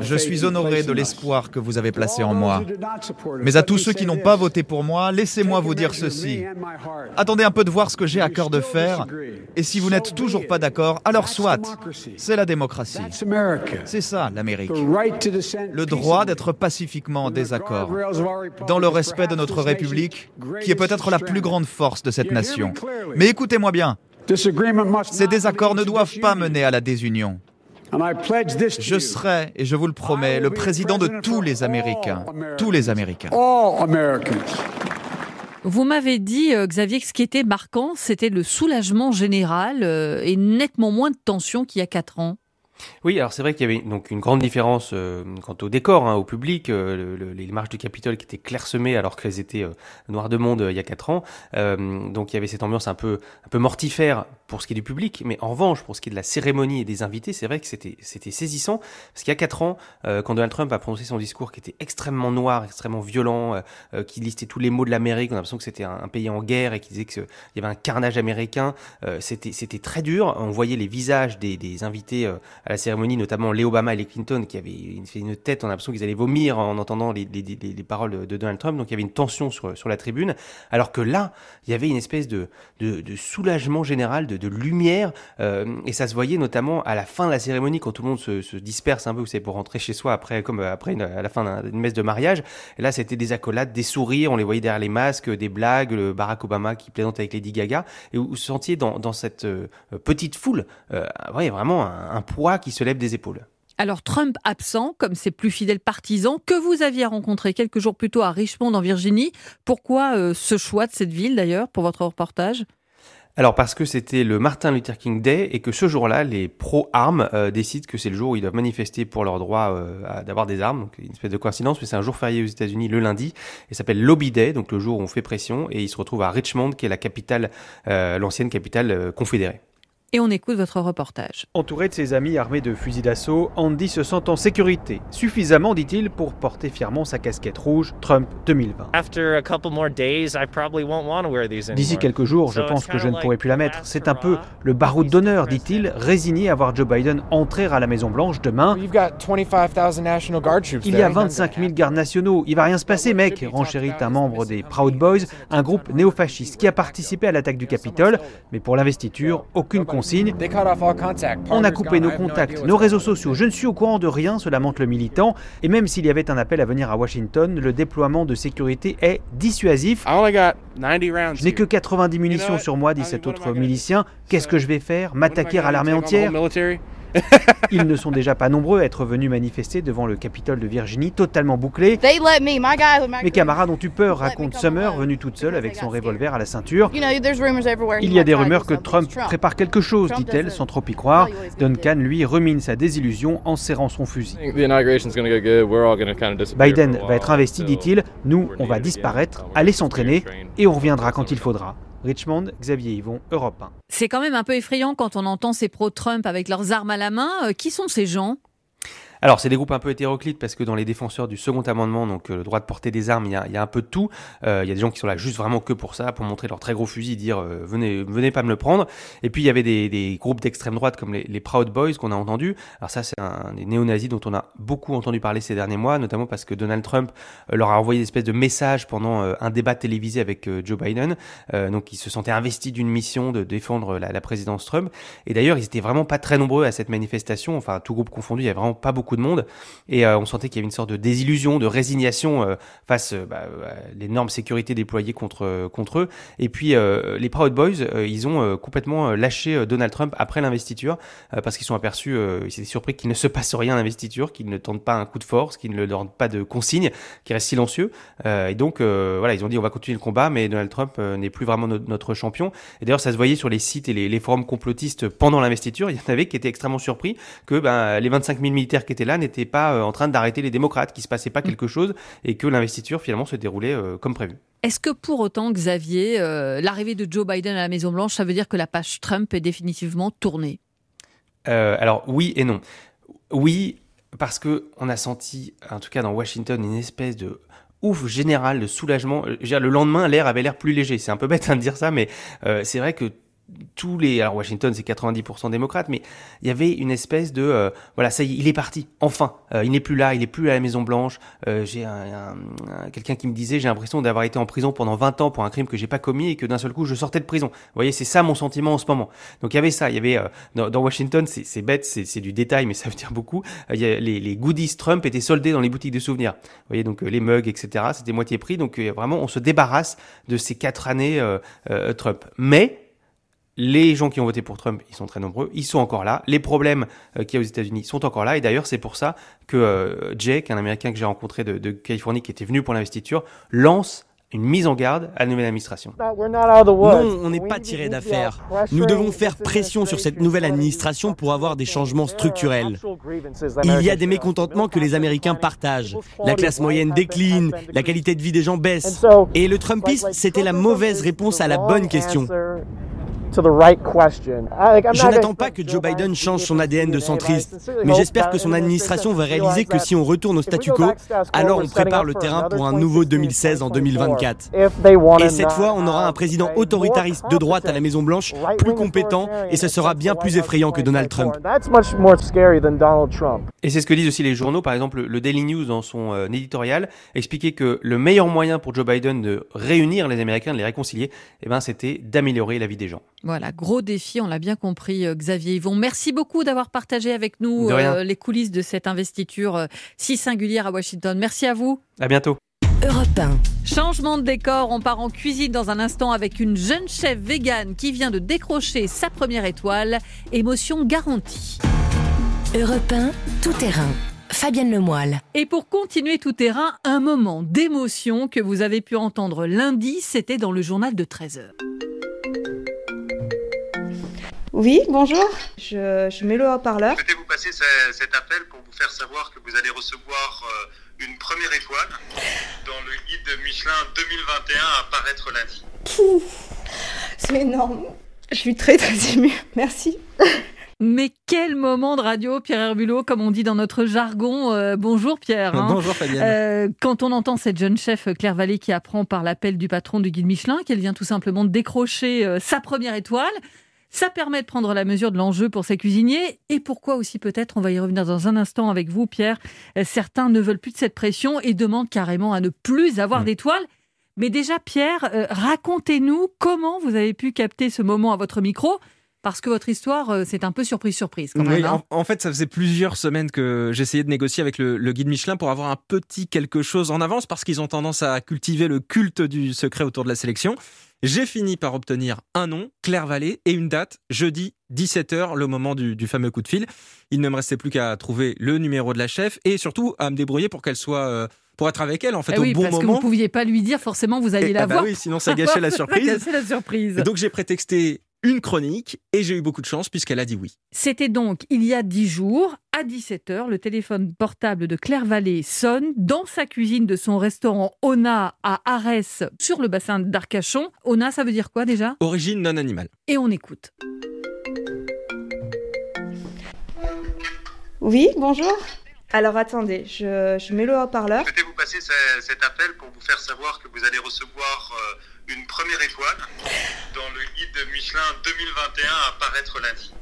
Je suis honoré de l'espoir que vous avez placé en moi. Mais à tous ceux qui n'ont pas voté pour moi, laissez-moi vous dire ceci. Attendez un peu de voir ce que j'ai à cœur de faire. Et si vous n'êtes toujours pas d'accord, alors soit. C'est la démocratie. Démocratie. C'est ça l'Amérique. Le droit d'être pacifiquement en désaccord, dans le respect de notre République, qui est peut-être la plus grande force de cette nation. Mais écoutez-moi bien, ces désaccords ne doivent pas mener à la désunion. Je serai, et je vous le promets, le président de tous les Américains. Tous les Américains. Vous m'avez dit, euh, Xavier, que ce qui était marquant, c'était le soulagement général euh, et nettement moins de tension qu'il y a quatre ans. Oui, alors c'est vrai qu'il y avait donc une grande différence euh, quant au décor, hein, au public, euh, les marches du Capitole qui étaient clairsemées alors qu'elles étaient euh, noires de monde il y a quatre ans. donc il y avait cette ambiance un peu un peu mortifère pour ce qui est du public, mais en revanche pour ce qui est de la cérémonie et des invités, c'est vrai que c'était c'était saisissant parce qu'il y a quatre ans, quand Donald Trump a prononcé son discours qui était extrêmement noir, extrêmement violent, qui listait tous les mots de l'Amérique, on a l'impression que c'était un, pays en guerre et qui disait qu'il y avait un carnage américain. c'était c'était très dur. On voyait les visages des, des invités la cérémonie, notamment les Obama et les Clinton, qui avaient une tête, on a l'impression qu'ils allaient vomir en entendant les, les, les, paroles de Donald Trump. Donc il y avait une tension sur, sur la tribune. Alors que là, il y avait une espèce de, de, de soulagement général, de, de lumière. Euh, et ça se voyait notamment à la fin de la cérémonie, quand tout le monde se, se disperse un peu, vous savez, pour rentrer chez soi après, comme après à la fin d'une messe de mariage. Et là, c'était des accolades, des sourires, on les voyait derrière les masques, des blagues, le Barack Obama qui plaisante avec Lady Gaga. Et vous, sentiez dans, dans cette euh, petite foule, euh, ouais, vraiment un poids qui se lève des épaules. Alors Trump absent, comme ses plus fidèles partisans, que vous aviez rencontré quelques jours plus tôt à Richmond en Virginie. Pourquoi euh, ce choix de cette ville d'ailleurs pour votre reportage? Alors parce que c'était le Martin Luther King Day et que ce jour-là, les pro-armes euh, décident que c'est le jour où ils doivent manifester pour leur droit euh, d'avoir des armes. Donc une espèce de coïncidence, mais c'est un jour férié aux États-Unis le lundi. Et s'appelle Lobby Day, donc le jour où on fait pression. Et ils se retrouvent à Richmond, qui est la capitale, l'ancienne capitale confédérée et on écoute votre reportage. Entouré de ses amis armés de fusils d'assaut, Andy se sent en sécurité, suffisamment, dit-il, pour porter fièrement sa casquette rouge Trump 2020. D'ici quelques jours, je pense que je ne pourrai plus la mettre. C'est un peu le baroud d'honneur, dit-il, résigné à voir Joe Biden entrer à la Maison-Blanche demain. Il y a 25 000 gardes nationaux. Il va rien se passer, mec, renchérit un membre des Proud Boys, un groupe néofasciste qui a participé à l'attaque du Capitole. Mais pour l'investiture, aucune on a coupé nos contacts, nos réseaux sociaux. Je ne suis au courant de rien, cela montre le militant. Et même s'il y avait un appel à venir à Washington, le déploiement de sécurité est dissuasif. Je n'ai que 90 munitions sur moi, dit cet autre milicien. Qu'est-ce que je vais faire? M'attaquer à l'armée entière? [LAUGHS] Ils ne sont déjà pas nombreux à être venus manifester devant le Capitole de Virginie, totalement bouclé. Mes camarades ont eu peur, raconte Summer, venue toute seule avec son revolver à la ceinture. Il y a des rumeurs que Trump prépare quelque chose, dit-elle, sans trop y croire. Duncan, lui, remine sa désillusion en serrant son fusil. Biden va être investi, dit-il. Nous, on va disparaître, aller s'entraîner, et on reviendra quand il faudra. Richmond, Xavier Yvon, Europe 1. C'est quand même un peu effrayant quand on entend ces pro-Trump avec leurs armes à la main. Euh, qui sont ces gens? Alors, c'est des groupes un peu hétéroclites parce que dans les défenseurs du second amendement, donc euh, le droit de porter des armes, il y a, y a un peu de tout. Euh, il y a des gens qui sont là juste vraiment que pour ça, pour montrer leur très gros fusil, dire euh, venez, venez pas me le prendre. Et puis il y avait des, des groupes d'extrême droite comme les, les, Proud Boys qu'on a entendu. Alors ça, c'est un des néo-nazis dont on a beaucoup entendu parler ces derniers mois, notamment parce que Donald Trump leur a envoyé des espèces de messages pendant un débat télévisé avec Joe Biden. donc ils se sentaient investis d'une mission de défendre la, la présidence Trump. Et d'ailleurs, ils étaient vraiment pas très nombreux à cette manifestation. Enfin, tout groupe confondu, il y avait vraiment pas beaucoup de monde. Et euh, on sentait qu'il y avait une sorte de désillusion, de résignation euh, face euh, bah, à l'énorme sécurité déployée contre, contre eux. Et puis les Proud Boys, ils ont complètement lâché Donald Trump après l'investiture parce qu'ils sont aperçus, ils étaient surpris qu'il ne se passe rien à l'investiture, qu'il ne tente pas un coup de force, qu'il ne leur donne pas de consignes, qu'il reste silencieux. et donc voilà, ils ont dit on va continuer le combat, mais Donald Trump n'est plus vraiment notre champion. Et d'ailleurs, ça se voyait sur les sites et les, les forums complotistes pendant l'investiture. Il y en avait qui étaient extrêmement surpris que ben, les 25 000 militaires qui étaient là n'étaient pas euh, en train d'arrêter les démocrates, qu'il se passait pas mm. quelque chose et que l'investiture finalement se déroulait euh, comme prévu. Est-ce que pour autant, Xavier, euh, l'arrivée de Joe Biden à la Maison Blanche, ça veut dire que la page Trump est définitivement tournée? Alors oui et non. Oui, parce que on a senti, en tout cas dans Washington, une espèce de ouf général de soulagement. le lendemain, l'air avait l'air plus léger. C'est un peu bête hein, de dire ça, mais c'est vrai que tous les, alors Washington c'est 90% démocrate, mais il y avait une espèce de, euh, voilà, ça y est, il est parti, enfin, euh, il n'est plus là, il n'est plus à la Maison Blanche. Euh, j'ai un, quelqu'un qui me disait, j'ai l'impression d'avoir été en prison pendant 20 ans pour un crime que j'ai pas commis et que d'un seul coup je sortais de prison. Vous voyez, c'est ça mon sentiment en ce moment. Donc il y avait ça, il y avait dans, Washington, c'est bête, c'est du détail, mais [LAUGHS] ça veut dire beaucoup. Il y a, les, les, goodies Trump étaient soldés dans les boutiques de souvenirs. Vous voyez, donc les mugs, etc. C'était moitié prix. Donc vraiment, on se débarrasse de ces quatre années Trump. Mais les gens qui ont voté pour Trump, ils sont très nombreux, ils sont encore là. Les problèmes euh, qu'il y a aux États-Unis sont encore là. Et d'ailleurs, c'est pour ça que euh, Jake, un Américain que j'ai rencontré de, Californie qui était venu pour l'investiture, lance une mise en garde à la nouvelle administration. Non, on n'est pas tiré d'affaire. Nous devons faire pression sur cette nouvelle administration pour avoir des changements structurels. Il y a des mécontentements que les Américains partagent. La classe moyenne décline, la qualité de vie des gens baisse. Et le Trumpisme, c'était la mauvaise réponse à la bonne question. Je n'attends pas que Joe Biden change son ADN de centriste, mais j'espère que son administration va réaliser que si on retourne au statu quo, alors on prépare le terrain pour un nouveau 2016 en 2024. Et cette fois, on aura un président autoritariste de droite à la Maison Blanche, plus compétent, et ce sera bien plus effrayant que Donald Trump. Et c'est ce que disent aussi les journaux, par exemple le Daily News dans son euh, éditorial, expliquait que le meilleur moyen pour Joe Biden de réunir les Américains, de les réconcilier, eh ben, c'était d'améliorer la vie des gens. Voilà, gros défi, on l'a bien compris, euh, Xavier Yvon. Merci beaucoup d'avoir partagé avec nous euh, les coulisses de cette investiture euh, si singulière à Washington. Merci à vous. À bientôt. Europe Changement de décor, on part en cuisine dans un instant avec une jeune chef végane qui vient de décrocher sa première étoile. Émotion garantie. Europe 1, tout terrain. Fabienne Lemoyle. Et pour continuer tout terrain, un moment d'émotion que vous avez pu entendre lundi, c'était dans le journal de 13h. Oui, bonjour. Je, mets le haut-parleur. Je vous passer cet appel pour vous faire savoir que vous allez recevoir euh, une première étoile dans le guide Michelin 2021 à paraître lundi? C'est énorme. Je suis très très émue. Merci. Mais quel moment de radio, Pierre Herbulot, comme on dit dans notre jargon. Euh, bonjour Pierre. Hein. Bonjour Fabienne. Euh, quand on entend cette jeune chef Claire Vallée qui apprend par l'appel du patron du guide Michelin qu'elle vient tout simplement de décrocher sa première étoile, ça permet de prendre la mesure de l'enjeu pour ces cuisiniers et pourquoi aussi peut-être, on va y revenir dans un instant avec vous Pierre, euh, certains ne veulent plus de cette pression et demandent carrément à ne plus avoir mmh. d'étoiles. Mais déjà Pierre, euh, racontez-nous comment vous avez pu capter ce moment à votre micro parce que votre histoire, euh, c'est un peu surprise-surprise quand même. Hein. en, fait, ça faisait plusieurs semaines que j'essayais de négocier avec le, guide Michelin pour avoir un petit quelque chose en avance, parce qu'ils ont tendance à cultiver le culte du secret autour de la sélection. J'ai fini par obtenir un nom, Claire Vallée, et une date, jeudi 17h, le moment du, fameux coup de fil. Il ne me restait plus qu'à trouver le numéro de la chef et surtout à me débrouiller pour qu'elle soit... Euh, pour être avec elle en fait eh au oui, bon parce moment. Que vous ne pouviez pas lui dire forcément vous alliez la ah bah voir. oui, sinon ça gâchait la surprise. la surprise. donc j'ai prétexté une chronique et j'ai eu beaucoup de chance puisqu'elle a dit oui. C'était donc il y a dix jours, à 17h, le téléphone portable de Claire Vallée sonne dans sa cuisine de son restaurant Ona à Arès, sur le bassin d'Arcachon. Ona, ça veut dire quoi déjà? Origine non animale. Et on écoute. Oui, bonjour. Alors attendez, je, mets le haut-parleur. Je souhaitais vous passer cet appel pour vous faire savoir que vous allez recevoir euh, une première étoile dans le guide Michelin 2021 à paraître lundi.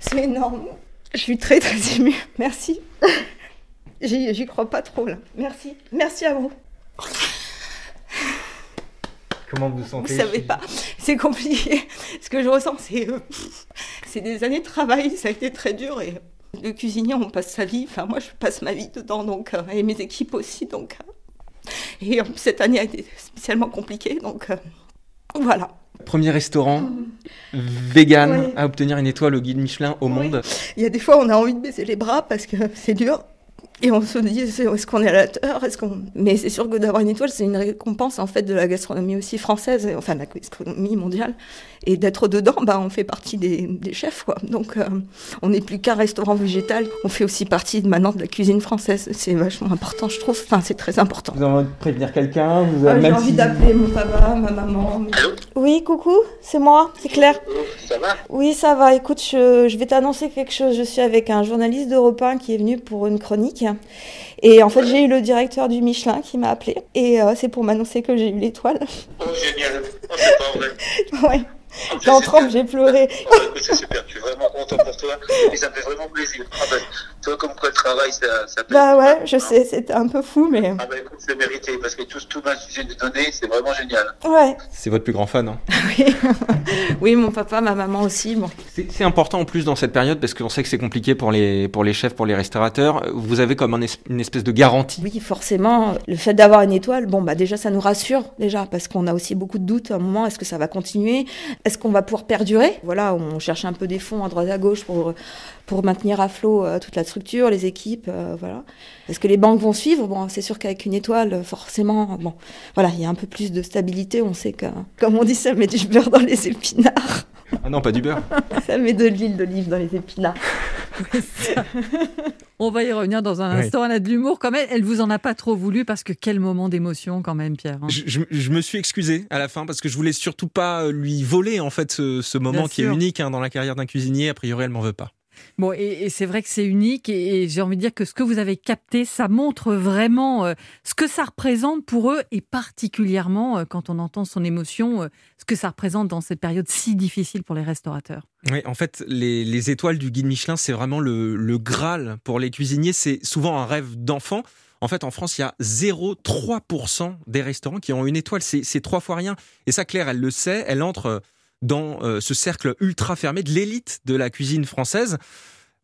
C'est énorme. Je suis très très émue. Merci. J'y crois pas trop là. Merci. Merci à vous. Comment vous sentez? Vous savez pas. C'est compliqué. Ce que je ressens, c'est euh, c'est des années de travail. Ça a été très dur et le cuisinier, on passe sa vie. Enfin, moi, je passe ma vie dedans, donc, euh, et mes équipes aussi, donc. Euh, et euh, cette année a été spécialement compliquée, donc voilà. Premier restaurant [LAUGHS] vegan à obtenir une étoile au guide Michelin au monde. Il y a des fois, on a envie de baisser les bras parce que [LAUGHS] c'est dur. Et on se dit, est-ce qu'on est à la hauteur? Est-ce qu'on... Mais c'est sûr que d'avoir une étoile, c'est une récompense en fait de la gastronomie aussi française, enfin de la gastronomie mondiale. Et d'être dedans, bah, on fait partie des, des chefs. Quoi. Donc euh, on n'est plus qu'un restaurant végétal, on fait aussi partie maintenant de la cuisine française. C'est vachement important, je trouve. Enfin, c'est très important. Vous avez envie de prévenir quelqu'un? Vous avez J'ai envie d'appeler mon papa, ma maman. Oui, coucou, c'est moi, c'est Claire. Ça va? Oui, ça va. Écoute, je, je vais t'annoncer quelque chose. Je suis avec un journaliste d'Europe 1 qui est venu pour une chronique. Et en fait, j'ai eu le directeur du Michelin qui m'a appelé. Et euh, c'est pour m'annoncer que j'ai eu l'étoile. Oh, génial. [LAUGHS] Oh, c'est pas vrai. ouais. Quand trempe, j'ai pleuré. c'est super, je suis vraiment content pour toi et ça me fait vraiment plaisir. Ah ben, comme quoi le travail, ça, ça Bah ouais, je sais, c'était un peu fou, mais. Ah bah écoute, c'est mérité parce que tout, tout ma sujet de données, c'est vraiment génial. Ouais. C'est votre plus grand fan, hein [LAUGHS] Oui. oui, mon papa, ma maman aussi. Bon. C'est important en plus dans cette période parce qu'on sait que c'est compliqué pour les, pour les chefs, pour les restaurateurs. Vous avez comme un es une espèce de garantie. Oui, forcément. Le fait d'avoir une étoile, bon, bah déjà, ça nous rassure, déjà, parce qu'on a aussi beaucoup de doutes à un moment. Est-ce que ça va continuer? Est-ce qu'on va pouvoir perdurer? Voilà, on cherche un peu des fonds à droite à gauche pour, pour maintenir à flot euh, toute la structure, les équipes, euh, voilà. Est-ce que les banques vont suivre Bon, c'est sûr qu'avec une étoile, forcément, bon, voilà, il y a un peu plus de stabilité. On sait que, comme on dit, ça met du beurre dans les épinards. Ah non, pas du beurre. [LAUGHS] ça met de l'huile d'olive dans les épinards. On va y revenir dans un instant. Elle a de l'humour quand même. Elle vous en a pas trop voulu parce que quel moment d'émotion quand même, Pierre. hein. Je, je- je me suis excusé à la fin parce que je voulais surtout pas lui voler en fait ce, ce moment Bien qui est unique hein, dans la carrière d'un cuisinier. A priori, elle m'en veut pas. Bon, et, c'est vrai que c'est unique et, j'ai envie de dire que ce que vous avez capté, ça montre vraiment euh, ce que ça représente pour eux et particulièrement euh, quand on entend son émotion, euh, ce que ça représente dans cette période si difficile pour les restaurateurs. Oui, en fait, les, les étoiles du guide Michelin, c'est vraiment le, le Graal pour les cuisiniers. C'est souvent un rêve d'enfant. En fait, en France, il y a 0,3% des restaurants qui ont une étoile. C'est trois fois rien. Et ça, Claire, elle le sait. Elle entre dans euh, ce cercle ultra fermé de l'élite de la cuisine française.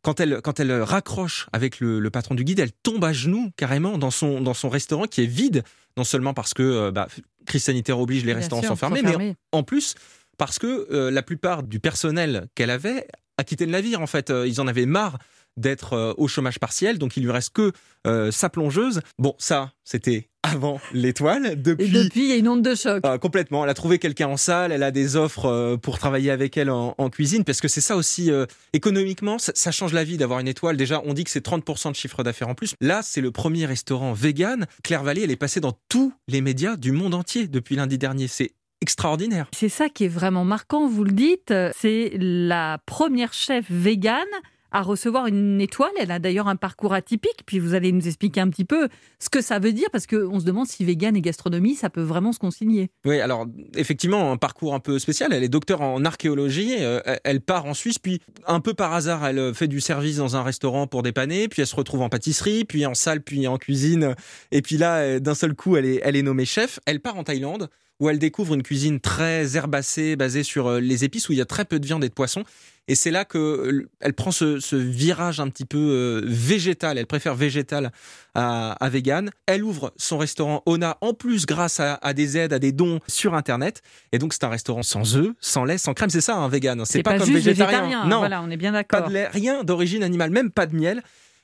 Quand elle, quand elle raccroche avec le, le patron du guide, elle tombe à genoux carrément dans son, dans son restaurant qui est vide, non seulement parce que euh, bah, crise sanitaire oblige, les Bien restaurants sûr, sont fermés, mais fermés. en plus parce que euh, la plupart du personnel qu'elle avait a quitté le navire. En fait, ils en avaient marre d'être euh, au chômage partiel, donc il lui reste que euh, sa plongeuse. Bon, ça, c'était avant l'étoile. Et Depuis, depuis, il y a une onde de choc. euh, complètement. Elle a trouvé quelqu'un en salle, elle a des offres euh, pour travailler avec elle en, en cuisine, parce que c'est ça aussi, euh, économiquement, ça, ça change la vie d'avoir une étoile. Déjà, on dit que c'est 30% de chiffre d'affaires en plus. Là, c'est le premier restaurant vegan. Claire Vallée, elle est passée dans tous les médias du monde entier depuis lundi dernier. C'est extraordinaire. C'est ça qui est vraiment marquant, vous le dites, c'est la première chef végane à recevoir une étoile. Elle a d'ailleurs un parcours atypique, puis vous allez nous expliquer un petit peu ce que ça veut dire, parce qu'on se demande si vegan et gastronomie, ça peut vraiment se concilier. Oui, alors effectivement, un parcours un peu spécial. Elle est docteur en archéologie. euh, elle part en Suisse, puis un peu par hasard, elle euh, fait du service dans un restaurant pour dépanner, puis elle se retrouve en pâtisserie, puis en salle, puis en cuisine. Et puis là, euh, d'un seul coup, elle est, elle est nommée chef. Elle part en Thaïlande, où elle découvre une cuisine très herbacée, basée sur les épices, où il y a très peu de viande et de poisson. Et c'est là que euh, elle prend ce, ce virage un petit peu euh, végétal. Elle préfère végétal à, à vegan. Elle ouvre son restaurant Ona en plus grâce à, à des aides, à des dons sur Internet. Et donc c'est un restaurant sans œufs, sans lait, sans crème. C'est ça, un vegan. C'est pas, comme végétarien. végétarien. Non, Voilà, on est bien pas d'accord. de lait, rien d'origine animale, même pas de miel.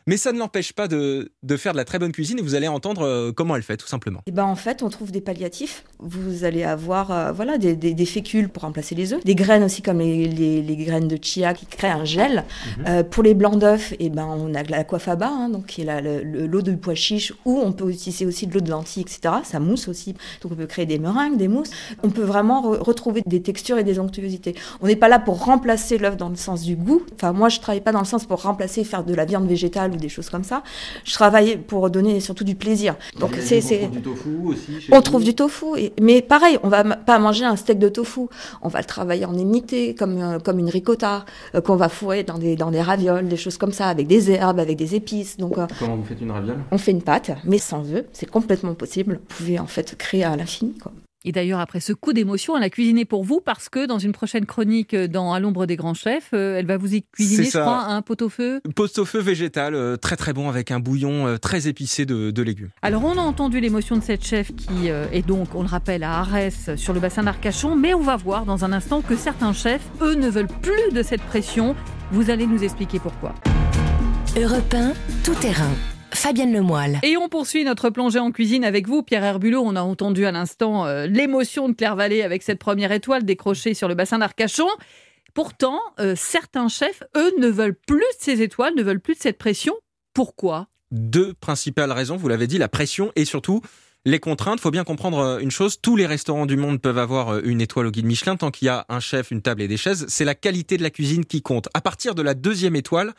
Mais ça ne l'empêche pas de, de faire de la très bonne cuisine et vous allez entendre euh, comment elle fait, tout simplement. Et ben en fait, on trouve des palliatifs. Vous allez avoir euh, voilà des, des- des fécules pour remplacer les œufs, des graines aussi comme les, les- les graines de chia qui créent un gel. Euh, pour les blancs d'œufs, et ben on a de l'aquafaba, hein, donc qui est la- le- le- l'eau de pois chiche, ou on peut utiliser aussi de l'eau de lentilles, etc. Ça mousse aussi, donc on peut créer des meringues, des mousses. On peut vraiment re- retrouver des textures et des onctuosités. On n'est pas là pour remplacer l'œuf dans le sens du goût. Enfin moi je travaille pas dans le sens pour remplacer, faire de la viande végétale ou des choses comme ça. Je travaille pour donner surtout du plaisir. Donc c'est c'est du tofu aussi. on trouve du tofu, et- mais pareil, on va pas manger un steak de tofu. On va le travailler en émité, comme, euh, comme une ricotta, euh, qu'on va fourrer dans des, dans des ravioles, des choses comme ça, avec des herbes, avec des épices. Donc, euh, Comment vous faites une raviole? on fait une pâte, mais sans œufs. C'est complètement possible. Vous pouvez en fait créer à l'infini. Et d'ailleurs, après ce coup d'émotion, elle a cuisiné pour vous parce que dans une prochaine chronique euh, dans À l'ombre des grands chefs, euh, elle va vous y cuisiner, je crois, un pot-au-feu. Post au feu végétal, euh, très très bon avec un bouillon très épicé de, de légumes. Alors, on a entendu l'émotion de cette chef qui est donc, on le rappelle, à Arès, sur le bassin d'Arcachon, mais on va voir dans un instant que certains chefs, eux, ne veulent plus de cette pression. Vous allez nous expliquer pourquoi. Europe 1, tout terrain. Fabienne Lemoyle. Et on poursuit notre plongée en cuisine avec vous, Pierre Herbulot. On a entendu à l'instant euh, l'émotion de Claire Vallée avec cette première étoile décrochée sur le bassin d'Arcachon. Pourtant, euh, certains chefs, eux, ne veulent plus de ces étoiles, ne veulent plus de cette pression. Pourquoi? Deux principales raisons, vous l'avez dit, la pression et surtout les contraintes. faut bien comprendre euh, une chose, tous les restaurants du monde peuvent avoir une étoile au guide Michelin tant qu'il y a un chef, une table et des chaises. C'est la qualité de la cuisine qui compte. À partir de la deuxième étoile,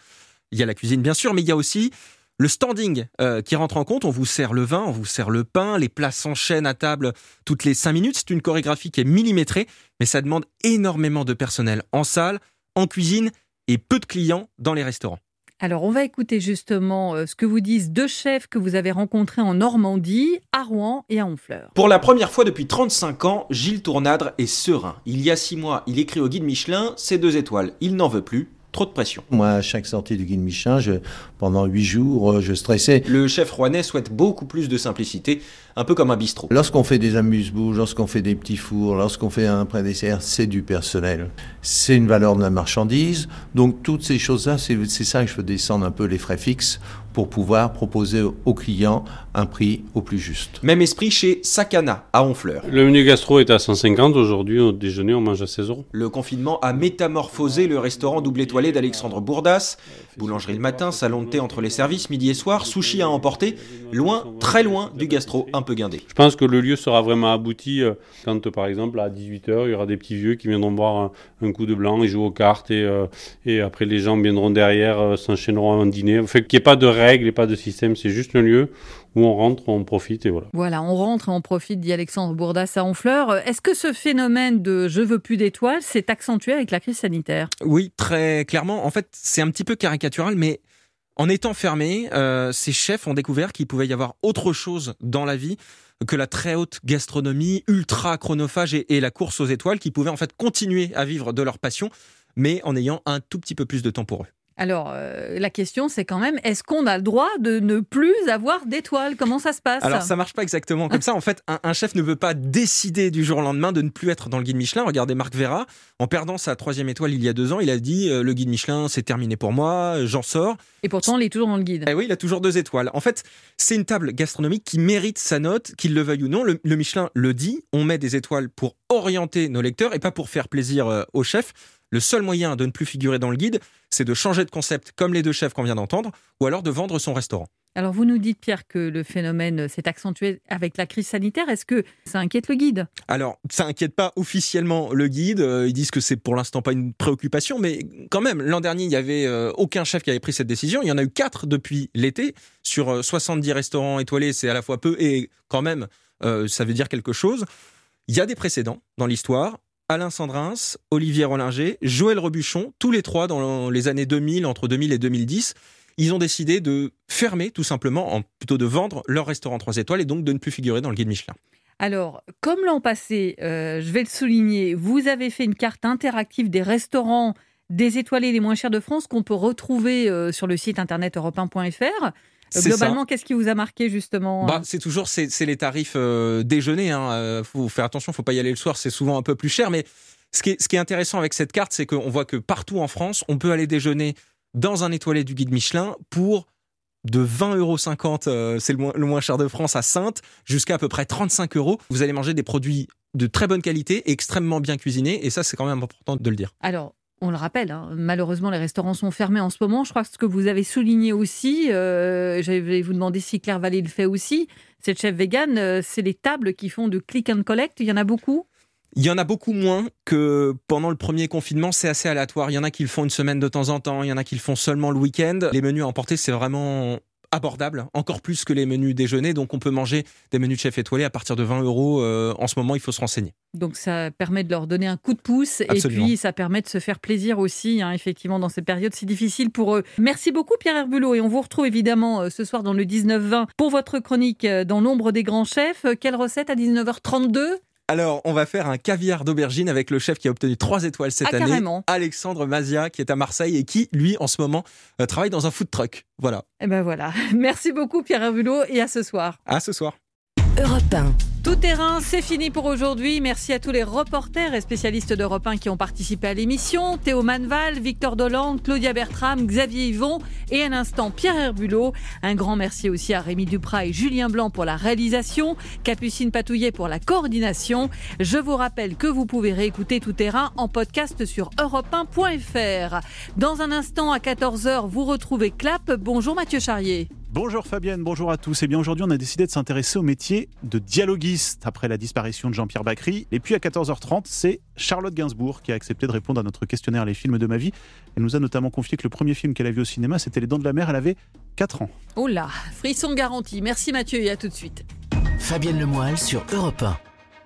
il y a la cuisine bien sûr, mais il y a aussi le standing euh, qui rentre en compte. On vous sert le vin, on vous sert le pain, les plats s'enchaînent à table toutes les cinq minutes. C'est une chorégraphie qui est millimétrée, mais ça demande énormément de personnel en salle, en cuisine et peu de clients dans les restaurants. Alors, on va écouter justement euh, ce que vous disent deux chefs que vous avez rencontrés en Normandie, à Rouen et à Honfleur. Pour la première fois depuis 35 ans, Gilles Tournadre est serein. Il y a six mois, il écrit au guide Michelin, c'est deux étoiles. Il n'en veut plus, trop de pression. Moi, à chaque sortie du guide Michelin, je, pendant huit jours, euh, je stressais. Le chef rouennais souhaite beaucoup plus de simplicité, un peu comme un bistrot. Lorsqu'on fait des amuse-bouches, lorsqu'on fait des petits fours, lorsqu'on fait un pré-dessert, c'est du personnel. C'est une valeur de la marchandise. Donc toutes ces choses-là, c'est ça que je veux descendre un peu les frais fixes pour pouvoir proposer aux clients un prix au plus juste. Même esprit chez Sakana à Honfleur. Le menu gastro est à 150, aujourd'hui au déjeuner on mange à 16 euros. Le confinement a métamorphosé le restaurant double étoilé d'Alexandre Bourdas. Boulangerie le matin, salon de thé entre les services, midi et soir, sushi à emporter, loin, très loin du gastro un peu guindé. Je pense que le lieu sera vraiment abouti euh, quand par exemple à 18h il y aura des petits vieux qui viendront boire un, coup de blanc, ils jouent aux cartes et, euh, et après les gens viendront derrière, euh, s'enchaîneront en dîner. Fait qu'il n'y ait pas de règles et pas de système, c'est juste un lieu où on rentre, on profite et voilà. Voilà, on rentre et on profite, dit Alexandre Bourdas à Honfleur. Est-ce que ce phénomène de je veux plus d'étoiles s'est accentué avec la crise sanitaire? Oui, très clairement. En fait, c'est un petit peu caricatural, mais en étant fermés, euh, ces chefs ont découvert qu'il pouvait y avoir autre chose dans la vie que la très haute gastronomie ultra chronophage et, et la course aux étoiles, qui pouvaient en fait continuer à vivre de leur passion, mais en ayant un tout petit peu plus de temps pour eux. Alors, euh, la question, c'est quand même, est-ce qu'on a le droit de ne plus avoir d'étoiles? Comment ça se passe? Alors, ça marche pas exactement comme ça. En fait, un, chef ne veut pas décider du jour au lendemain de ne plus être dans le guide Michelin. Regardez Marc Vera, en perdant sa troisième étoile il y a deux ans, il a dit euh, le guide Michelin, c'est terminé pour moi, j'en sors. Et pourtant, il est toujours dans le guide. Eh oui, il a toujours deux étoiles. En fait, c'est une table gastronomique qui mérite sa note, qu'il le veuille ou non. Le, Michelin le dit, on met des étoiles pour orienter nos lecteurs et pas pour faire plaisir euh, au chef. Le seul moyen de ne plus figurer dans le guide, c'est de changer de concept comme les deux chefs qu'on vient d'entendre, ou alors de vendre son restaurant. Alors vous nous dites Pierre que le phénomène s'est accentué avec la crise sanitaire. Est-ce que ça inquiète le guide? Alors ça inquiète pas officiellement le guide. Euh, ils disent que c'est pour l'instant pas une préoccupation, mais quand même l'an dernier il y avait euh, aucun chef qui avait pris cette décision. Il y en a eu quatre depuis l'été sur 70 euh, restaurants étoilés. C'est à la fois peu et quand même ça veut dire quelque chose. Il y a des précédents dans l'histoire. Alain Sandrins, Olivier Rollinger, Joël Rebuchon, tous les trois dans les années 2000, entre 2000 et 2010, ils ont décidé de fermer tout simplement, en, plutôt de vendre leur restaurant 3 étoiles et donc de ne plus figurer dans le guide Michelin. Alors, comme l'an passé, euh, je vais le souligner, vous avez fait une carte interactive des restaurants des étoilés les moins chers de France qu'on peut retrouver euh, sur le site internet europe euh, globalement, qu'est-ce qui vous a marqué justement bah, C'est toujours c'est les tarifs euh, déjeuner. Hein. Euh, faut faire attention, faut pas y aller le soir, c'est souvent un peu plus cher. Mais ce qui est, ce qui est intéressant avec cette carte, c'est qu'on voit que partout en France, on peut aller déjeuner dans un étoilé du guide Michelin pour de 20,50 euros, c'est le moins, le moins cher de France à Sainte, jusqu'à à peu près 35 euros. Vous allez manger des produits de très bonne qualité, extrêmement bien cuisinés, et ça c'est quand même important de le dire. Alors, on le rappelle, hein, malheureusement, les restaurants sont fermés en ce moment. Je crois que ce que vous avez souligné aussi, euh, j'allais vous demander si Claire Vallée le fait aussi, cette chef vegan, euh, c'est les tables qui font de click and collect. Il y en a beaucoup? Il y en a beaucoup moins que pendant le premier confinement, c'est assez aléatoire. Il y en a qui le font une semaine de temps en temps, il y en a qui le font seulement le week-end. Les menus à emporter, c'est vraiment abordable, encore plus que les menus déjeuner. Donc on peut manger des menus de chef étoilé à partir de 20 euros. Euh, en ce moment, il faut se renseigner. Donc ça permet de leur donner un coup de pouce et puis ça permet de se faire plaisir aussi, hein, effectivement, dans ces périodes si difficiles pour eux. Merci beaucoup Pierre Herbulot et on vous retrouve évidemment euh, ce soir dans le 19-20 pour votre chronique euh, dans l'ombre des grands chefs. Quelle recette à 19h32 alors, on va faire un caviar d'aubergine avec le chef qui a obtenu trois étoiles cette ah, année, Alexandre Mazia, qui est à Marseille et qui, lui, en ce moment, euh, travaille dans un food truck. Voilà. Et eh ben voilà. [LAUGHS] Merci beaucoup, Pierre Herbulot, et à ce soir. À ce soir. Europe 1. Tout terrain, c'est fini pour aujourd'hui. Merci à tous les reporters et spécialistes d'Europe 1 qui ont participé à l'émission. Théo Manval, Victor Dolan, Claudia Bertram, Xavier Yvon et à l'instant Pierre Herbulot. Un grand merci aussi à Rémi Duprat et Julien Blanc pour la réalisation, Capucine Patouillet pour la coordination. Je vous rappelle que vous pouvez réécouter Tout terrain en podcast sur europe1.fr. Dans un instant à 14h, vous retrouvez Clap. Bonjour Mathieu Charrier. Bonjour Fabienne, bonjour à tous. Et eh bien aujourd'hui, on a décidé de s'intéresser au métier de dialoguiste après la disparition de Jean-Pierre Bacry. Et puis à 14h30, c'est Charlotte Gainsbourg qui a accepté de répondre à notre questionnaire Les films de ma vie. Elle nous a notamment confié que le premier film qu'elle a vu au cinéma, c'était Les Dents de la Mer. Elle avait 4 ans. Oh là, frisson garanti. Merci Mathieu et à tout de suite. Fabienne Lemoyle sur Europe 1.